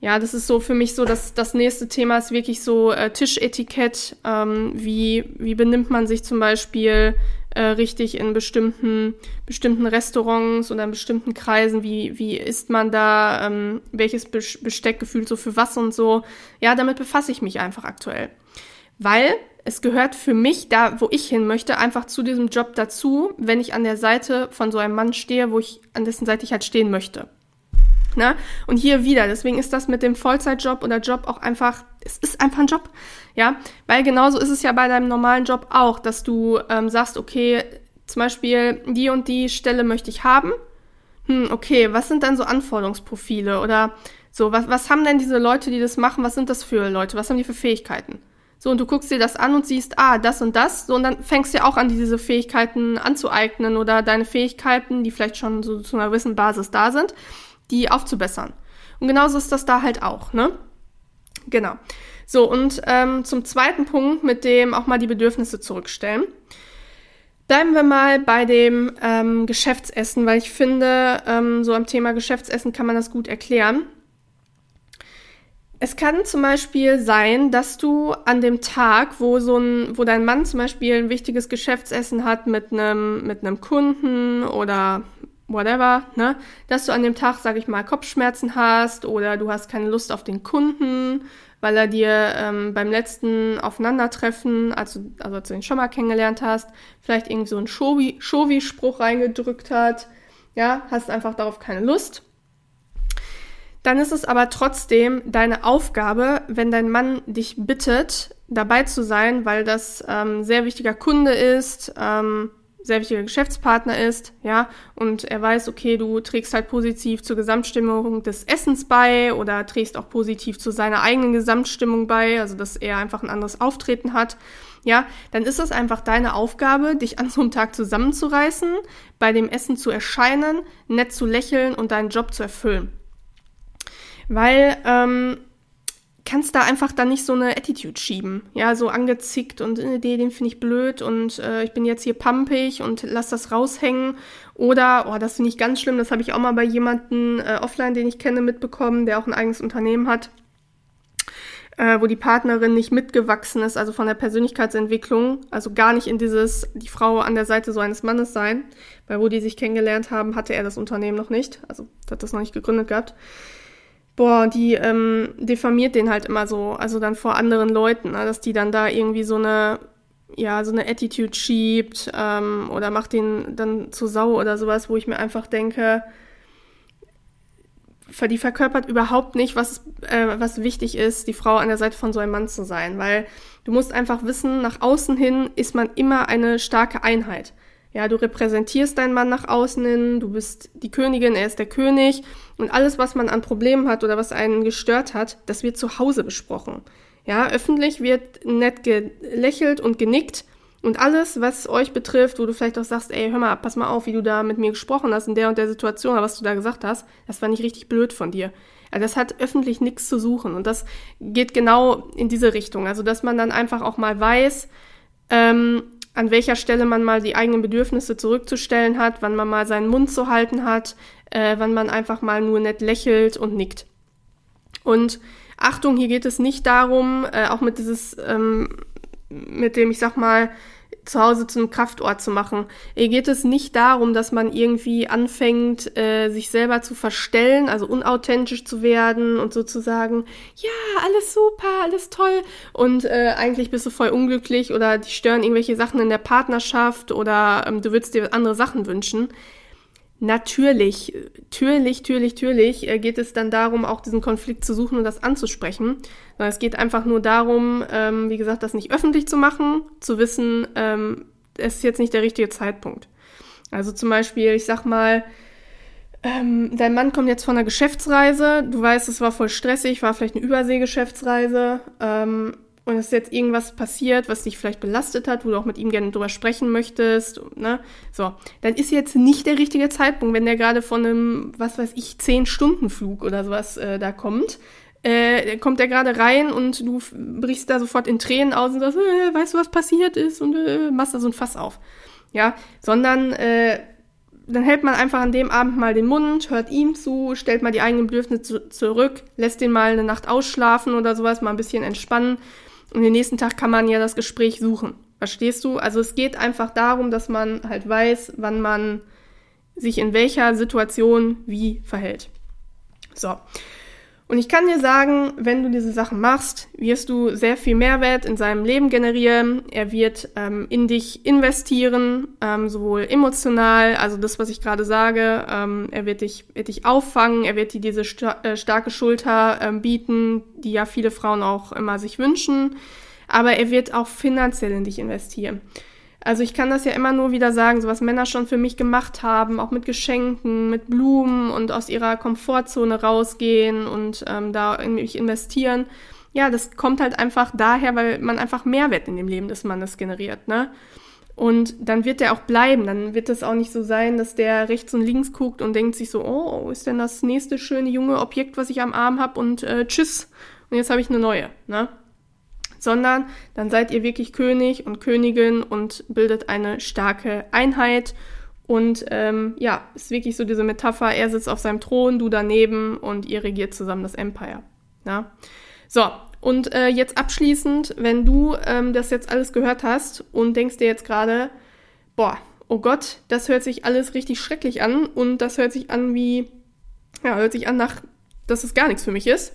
Ja, das ist so für mich so, dass das nächste Thema ist wirklich so äh, Tischetikett. Ähm, wie, wie benimmt man sich zum Beispiel äh, richtig in bestimmten, bestimmten Restaurants oder in bestimmten Kreisen? Wie, wie isst man da? Ähm, welches Besteck gefühlt so für was und so? Ja, damit befasse ich mich einfach aktuell weil es gehört für mich, da wo ich hin möchte, einfach zu diesem Job dazu, wenn ich an der Seite von so einem Mann stehe, wo ich, an dessen Seite ich halt stehen möchte. Na? Und hier wieder, deswegen ist das mit dem Vollzeitjob oder Job auch einfach, es ist einfach ein Job, ja, weil genauso ist es ja bei deinem normalen Job auch, dass du ähm, sagst, okay, zum Beispiel die und die Stelle möchte ich haben. Hm, okay, was sind dann so Anforderungsprofile oder so, was, was haben denn diese Leute, die das machen, was sind das für Leute, was haben die für Fähigkeiten? So, und du guckst dir das an und siehst, ah, das und das. So, und dann fängst du ja auch an, diese Fähigkeiten anzueignen oder deine Fähigkeiten, die vielleicht schon so zu einer gewissen Basis da sind, die aufzubessern. Und genauso ist das da halt auch, ne? Genau. So, und ähm, zum zweiten Punkt, mit dem auch mal die Bedürfnisse zurückstellen. Bleiben wir mal bei dem ähm, Geschäftsessen, weil ich finde, ähm, so am Thema Geschäftsessen kann man das gut erklären. Es kann zum Beispiel sein, dass du an dem Tag, wo so ein, wo dein Mann zum Beispiel ein wichtiges Geschäftsessen hat mit einem, mit einem Kunden oder whatever, ne, dass du an dem Tag, sag ich mal, Kopfschmerzen hast oder du hast keine Lust auf den Kunden, weil er dir ähm, beim letzten Aufeinandertreffen, also, also als du ihn schon mal kennengelernt hast, vielleicht irgendwie so einen Shovi-Spruch reingedrückt hat, ja, hast einfach darauf keine Lust dann ist es aber trotzdem deine Aufgabe, wenn dein Mann dich bittet, dabei zu sein, weil das ähm, sehr wichtiger Kunde ist, ähm, sehr wichtiger Geschäftspartner ist, ja, und er weiß, okay, du trägst halt positiv zur Gesamtstimmung des Essens bei oder trägst auch positiv zu seiner eigenen Gesamtstimmung bei, also dass er einfach ein anderes Auftreten hat, ja, dann ist es einfach deine Aufgabe, dich an so einem Tag zusammenzureißen, bei dem Essen zu erscheinen, nett zu lächeln und deinen Job zu erfüllen weil ähm, kannst da einfach dann nicht so eine Attitude schieben. Ja, so angezickt und äh, den finde ich blöd und äh, ich bin jetzt hier pampig und lass das raushängen. Oder, oh, das finde ich ganz schlimm, das habe ich auch mal bei jemandem äh, offline, den ich kenne, mitbekommen, der auch ein eigenes Unternehmen hat, äh, wo die Partnerin nicht mitgewachsen ist, also von der Persönlichkeitsentwicklung, also gar nicht in dieses, die Frau an der Seite so eines Mannes sein, weil wo die sich kennengelernt haben, hatte er das Unternehmen noch nicht, also hat das noch nicht gegründet gehabt boah, die ähm, diffamiert den halt immer so, also dann vor anderen Leuten, ne, dass die dann da irgendwie so eine, ja, so eine Attitude schiebt ähm, oder macht den dann zu Sau oder sowas, wo ich mir einfach denke, die verkörpert überhaupt nicht, was, äh, was wichtig ist, die Frau an der Seite von so einem Mann zu sein, weil du musst einfach wissen, nach außen hin ist man immer eine starke Einheit. Ja, du repräsentierst deinen Mann nach außen hin, du bist die Königin, er ist der König und alles, was man an Problemen hat oder was einen gestört hat, das wird zu Hause besprochen. Ja, öffentlich wird nett gelächelt und genickt Und alles, was euch betrifft, wo du vielleicht auch sagst, ey, hör mal, pass mal auf, wie du da mit mir gesprochen hast in der und der Situation, was du da gesagt hast, das war nicht richtig blöd von dir. Also das hat öffentlich nichts zu suchen. Und das geht genau in diese Richtung. Also, dass man dann einfach auch mal weiß, ähm, an welcher Stelle man mal die eigenen Bedürfnisse zurückzustellen hat, wann man mal seinen Mund zu halten hat, äh, wann man einfach mal nur nett lächelt und nickt. Und Achtung, hier geht es nicht darum, äh, auch mit dieses, ähm, mit dem, ich sag mal, zu Hause zu einem Kraftort zu machen. Hier geht es nicht darum, dass man irgendwie anfängt, äh, sich selber zu verstellen, also unauthentisch zu werden und sozusagen, ja, alles super, alles toll. Und äh, eigentlich bist du voll unglücklich oder die stören irgendwelche Sachen in der Partnerschaft oder ähm, du würdest dir andere Sachen wünschen. Natürlich, natürlich, natürlich, natürlich äh, geht es dann darum, auch diesen Konflikt zu suchen und das anzusprechen. Es geht einfach nur darum, ähm, wie gesagt, das nicht öffentlich zu machen, zu wissen, ähm, es ist jetzt nicht der richtige Zeitpunkt. Also zum Beispiel, ich sag mal, ähm, dein Mann kommt jetzt von einer Geschäftsreise, du weißt, es war voll stressig, war vielleicht eine Überseegeschäftsreise, und es ist jetzt irgendwas passiert, was dich vielleicht belastet hat, wo du auch mit ihm gerne drüber sprechen möchtest, ne? So, dann ist jetzt nicht der richtige Zeitpunkt, wenn der gerade von einem, was weiß ich, 10-Stunden-Flug oder sowas äh, da kommt. Äh, kommt der gerade rein und du brichst da sofort in Tränen aus und sagst, äh, weißt du, was passiert ist? Und äh, machst da so ein Fass auf. Ja, sondern äh, dann hält man einfach an dem Abend mal den Mund, hört ihm zu, stellt mal die eigenen Bedürfnisse zurück, lässt den mal eine Nacht ausschlafen oder sowas, mal ein bisschen entspannen und den nächsten Tag kann man ja das Gespräch suchen. Verstehst du? Also es geht einfach darum, dass man halt weiß, wann man sich in welcher Situation wie verhält. So. Und ich kann dir sagen, wenn du diese Sachen machst, wirst du sehr viel Mehrwert in seinem Leben generieren. Er wird ähm, in dich investieren, ähm, sowohl emotional, also das, was ich gerade sage. Ähm, er wird dich, wird dich auffangen, er wird dir diese sta äh, starke Schulter ähm, bieten, die ja viele Frauen auch immer sich wünschen. Aber er wird auch finanziell in dich investieren. Also ich kann das ja immer nur wieder sagen, so was Männer schon für mich gemacht haben, auch mit Geschenken, mit Blumen und aus ihrer Komfortzone rausgehen und ähm, da in mich investieren. Ja, das kommt halt einfach daher, weil man einfach Mehrwert in dem Leben des Mannes generiert, ne? Und dann wird der auch bleiben. Dann wird es auch nicht so sein, dass der rechts und links guckt und denkt sich so, oh, ist denn das nächste schöne junge Objekt, was ich am Arm habe und äh, tschüss. Und jetzt habe ich eine neue, ne? Sondern dann seid ihr wirklich König und Königin und bildet eine starke Einheit. Und ähm, ja, ist wirklich so diese Metapher, er sitzt auf seinem Thron, du daneben und ihr regiert zusammen das Empire. Ja? So, und äh, jetzt abschließend, wenn du ähm, das jetzt alles gehört hast und denkst dir jetzt gerade, boah, oh Gott, das hört sich alles richtig schrecklich an und das hört sich an wie, ja, hört sich an nach, dass es gar nichts für mich ist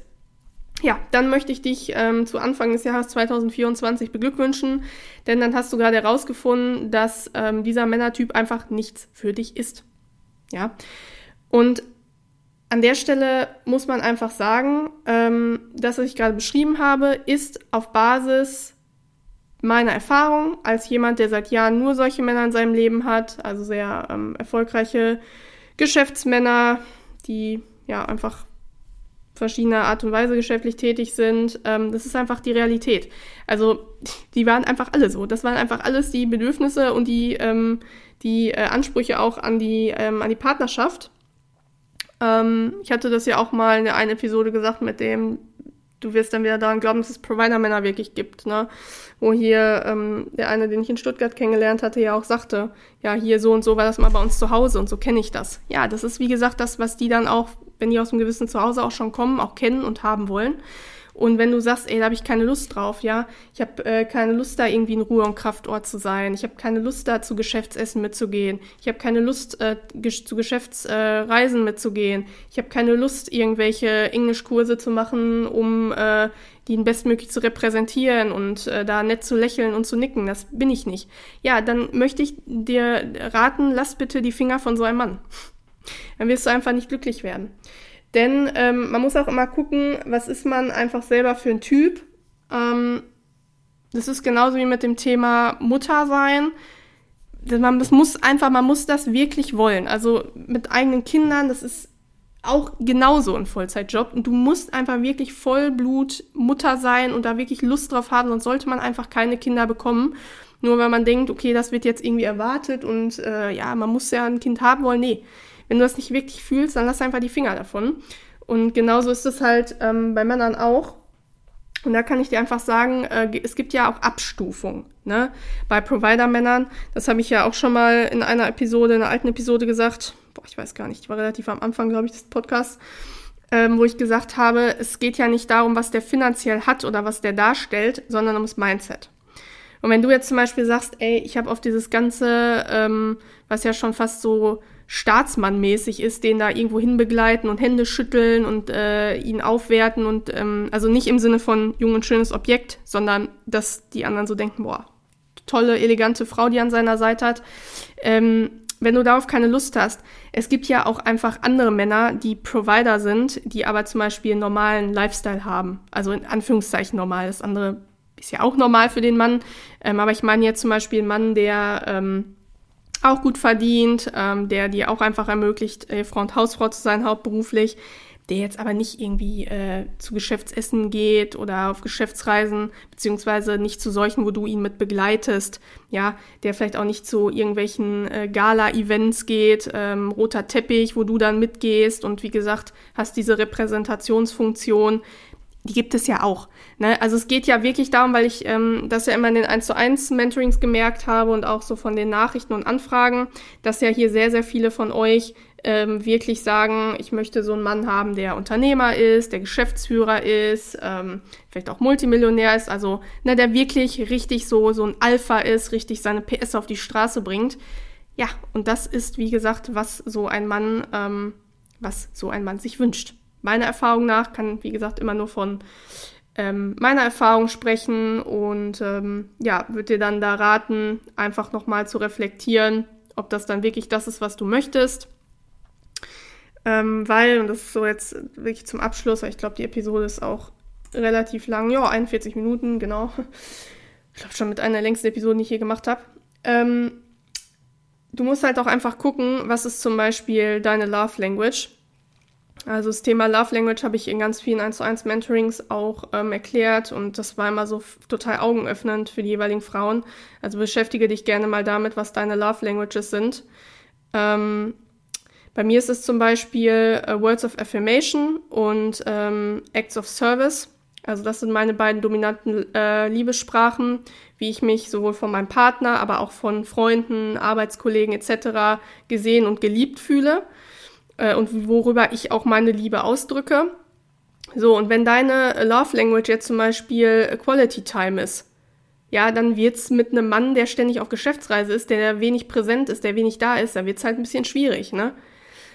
ja, dann möchte ich dich ähm, zu Anfang des Jahres 2024 beglückwünschen, denn dann hast du gerade herausgefunden, dass ähm, dieser Männertyp einfach nichts für dich ist. Ja, und an der Stelle muss man einfach sagen, ähm, das, was ich gerade beschrieben habe, ist auf Basis meiner Erfahrung als jemand, der seit Jahren nur solche Männer in seinem Leben hat, also sehr ähm, erfolgreiche Geschäftsmänner, die ja einfach verschiedener Art und Weise geschäftlich tätig sind. Ähm, das ist einfach die Realität. Also die waren einfach alle so. Das waren einfach alles die Bedürfnisse und die, ähm, die äh, Ansprüche auch an die, ähm, an die Partnerschaft. Ähm, ich hatte das ja auch mal in der einen Episode gesagt mit dem, du wirst dann wieder daran glauben, dass es Provider-Männer wirklich gibt, ne? Wo hier ähm, der eine, den ich in Stuttgart kennengelernt hatte, ja auch sagte, ja, hier so und so war das mal bei uns zu Hause und so kenne ich das. Ja, das ist wie gesagt das, was die dann auch wenn die aus einem gewissen Zuhause auch schon kommen, auch kennen und haben wollen. Und wenn du sagst, ey, da habe ich keine Lust drauf, ja, ich habe äh, keine Lust da irgendwie in Ruhe und Kraftort zu sein, ich habe keine Lust da zu Geschäftsessen mitzugehen, ich habe keine Lust äh, ges zu Geschäftsreisen äh, mitzugehen, ich habe keine Lust irgendwelche Englischkurse zu machen, um äh, die bestmöglich zu repräsentieren und äh, da nett zu lächeln und zu nicken, das bin ich nicht. Ja, dann möchte ich dir raten, lass bitte die Finger von so einem Mann. Dann wirst du einfach nicht glücklich werden. Denn ähm, man muss auch immer gucken, was ist man einfach selber für ein Typ. Ähm, das ist genauso wie mit dem Thema Mutter sein. Man, das muss einfach, man muss das wirklich wollen. Also mit eigenen Kindern, das ist auch genauso ein Vollzeitjob. Und du musst einfach wirklich Vollblut Mutter sein und da wirklich Lust drauf haben, sonst sollte man einfach keine Kinder bekommen. Nur weil man denkt, okay, das wird jetzt irgendwie erwartet und äh, ja, man muss ja ein Kind haben wollen. Nee, wenn du das nicht wirklich fühlst, dann lass einfach die Finger davon. Und genauso ist es halt ähm, bei Männern auch. Und da kann ich dir einfach sagen, äh, es gibt ja auch Abstufungen. Ne? Bei Provider-Männern, das habe ich ja auch schon mal in einer Episode, in einer alten Episode gesagt, boah, ich weiß gar nicht, ich war relativ am Anfang, glaube ich, des Podcasts, ähm, wo ich gesagt habe, es geht ja nicht darum, was der finanziell hat oder was der darstellt, sondern ums Mindset. Und wenn du jetzt zum Beispiel sagst, ey, ich habe auf dieses ganze, ähm, was ja schon fast so staatsmannmäßig ist, den da irgendwo hin begleiten und Hände schütteln und äh, ihn aufwerten und ähm, also nicht im Sinne von jung und schönes Objekt, sondern dass die anderen so denken, boah, tolle, elegante Frau, die an seiner Seite hat. Ähm, wenn du darauf keine Lust hast, es gibt ja auch einfach andere Männer, die Provider sind, die aber zum Beispiel einen normalen Lifestyle haben. Also in Anführungszeichen normal. Das andere ist ja auch normal für den Mann. Ähm, aber ich meine jetzt zum Beispiel einen Mann, der ähm, auch gut verdient, ähm, der dir auch einfach ermöglicht, äh, Frau und Hausfrau zu sein, hauptberuflich, der jetzt aber nicht irgendwie äh, zu Geschäftsessen geht oder auf Geschäftsreisen, beziehungsweise nicht zu solchen, wo du ihn mit begleitest, ja, der vielleicht auch nicht zu irgendwelchen äh, Gala-Events geht, ähm, roter Teppich, wo du dann mitgehst und wie gesagt, hast diese Repräsentationsfunktion, die gibt es ja auch. Ne? Also es geht ja wirklich darum, weil ich ähm, das ja immer in den 1 zu 1 Mentorings gemerkt habe und auch so von den Nachrichten und Anfragen, dass ja hier sehr, sehr viele von euch ähm, wirklich sagen, ich möchte so einen Mann haben, der Unternehmer ist, der Geschäftsführer ist, ähm, vielleicht auch Multimillionär ist, also ne, der wirklich richtig so, so ein Alpha ist, richtig seine PS auf die Straße bringt. Ja, und das ist, wie gesagt, was so ein Mann, ähm, was so ein Mann sich wünscht meiner Erfahrung nach, kann wie gesagt immer nur von ähm, meiner Erfahrung sprechen und ähm, ja, würde dir dann da raten, einfach nochmal zu reflektieren, ob das dann wirklich das ist, was du möchtest. Ähm, weil, und das ist so jetzt wirklich zum Abschluss, ich glaube, die Episode ist auch relativ lang, ja, 41 Minuten, genau. Ich glaube schon mit einer der längsten Episoden, die ich hier gemacht habe. Ähm, du musst halt auch einfach gucken, was ist zum Beispiel deine Love Language also das Thema Love Language habe ich in ganz vielen 1 zu 1 Mentorings auch ähm, erklärt und das war immer so total augenöffnend für die jeweiligen Frauen. Also beschäftige dich gerne mal damit, was deine Love Languages sind. Ähm, bei mir ist es zum Beispiel äh, Words of Affirmation und ähm, Acts of Service. Also das sind meine beiden dominanten äh, Liebessprachen, wie ich mich sowohl von meinem Partner, aber auch von Freunden, Arbeitskollegen etc. gesehen und geliebt fühle äh, und worüber ich auch meine Liebe ausdrücke. So, und wenn deine Love Language jetzt zum Beispiel Quality Time ist, ja, dann wird's mit einem Mann, der ständig auf Geschäftsreise ist, der wenig präsent ist, der wenig da ist, da wird's halt ein bisschen schwierig, ne?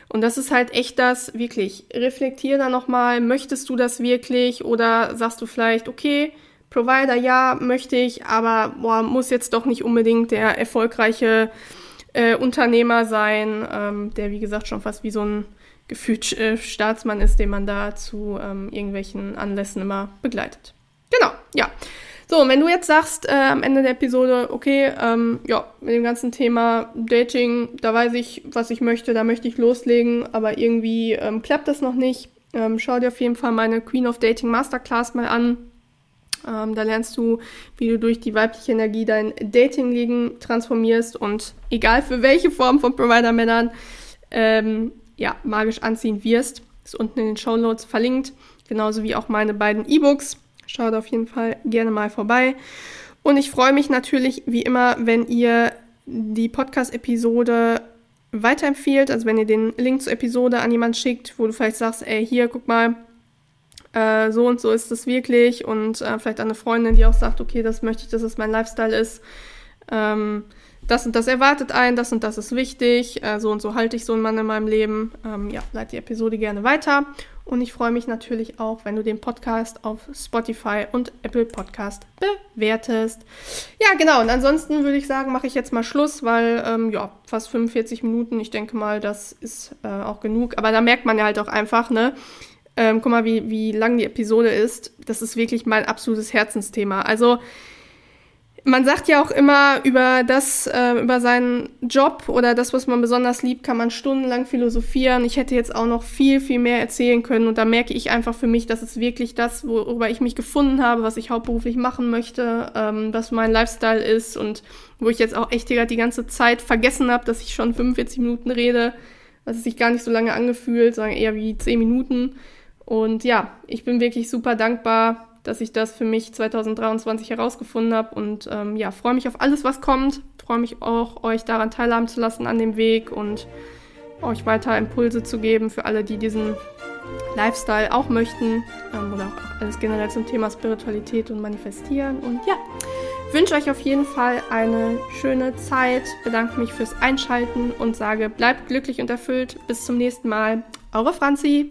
Und das ist halt echt das, wirklich, reflektier da nochmal, möchtest du das wirklich oder sagst du vielleicht, okay, Provider, ja, möchte ich, aber boah, muss jetzt doch nicht unbedingt der erfolgreiche äh, Unternehmer sein, ähm, der wie gesagt schon fast wie so ein gefühlt äh, Staatsmann ist, den man da zu ähm, irgendwelchen Anlässen immer begleitet. Genau, ja. So, und wenn du jetzt sagst äh, am Ende der Episode, okay, ähm, ja, mit dem ganzen Thema Dating, da weiß ich, was ich möchte, da möchte ich loslegen, aber irgendwie ähm, klappt das noch nicht, ähm, schau dir auf jeden Fall meine Queen of Dating Masterclass mal an. Ähm, da lernst du, wie du durch die weibliche Energie dein Datingleben transformierst und egal für welche Form von Provider-Männern, ähm, ja, magisch anziehen wirst. Ist unten in den Show Notes verlinkt, genauso wie auch meine beiden E-Books. Schaut auf jeden Fall gerne mal vorbei. Und ich freue mich natürlich, wie immer, wenn ihr die Podcast-Episode weiterempfiehlt, also wenn ihr den Link zur Episode an jemanden schickt, wo du vielleicht sagst, ey, hier, guck mal, äh, so und so ist es wirklich und äh, vielleicht eine Freundin, die auch sagt, okay, das möchte ich, dass es mein Lifestyle ist. Ähm, das und das erwartet einen, das und das ist wichtig, äh, so und so halte ich so einen Mann in meinem Leben. Ähm, ja, leite die Episode gerne weiter. Und ich freue mich natürlich auch, wenn du den Podcast auf Spotify und Apple Podcast bewertest. Ja, genau. Und ansonsten würde ich sagen, mache ich jetzt mal Schluss, weil ähm, ja, fast 45 Minuten, ich denke mal, das ist äh, auch genug. Aber da merkt man ja halt auch einfach, ne, ähm, guck mal, wie, wie lang die Episode ist. Das ist wirklich mein absolutes Herzensthema. Also, man sagt ja auch immer über das, äh, über seinen Job oder das, was man besonders liebt, kann man stundenlang philosophieren. Ich hätte jetzt auch noch viel, viel mehr erzählen können und da merke ich einfach für mich, dass es wirklich das, worüber ich mich gefunden habe, was ich hauptberuflich machen möchte, ähm, was mein Lifestyle ist und wo ich jetzt auch echt die ganze Zeit vergessen habe, dass ich schon 45 Minuten rede, was es sich gar nicht so lange angefühlt, sondern eher wie 10 Minuten. Und ja, ich bin wirklich super dankbar, dass ich das für mich 2023 herausgefunden habe und ähm, ja, freue mich auf alles, was kommt. Freue mich auch, euch daran teilhaben zu lassen an dem Weg und euch weiter Impulse zu geben für alle, die diesen Lifestyle auch möchten ähm, oder auch alles generell zum Thema Spiritualität und Manifestieren. Und ja, wünsche euch auf jeden Fall eine schöne Zeit, bedanke mich fürs Einschalten und sage, bleibt glücklich und erfüllt. Bis zum nächsten Mal. Eure Franzi.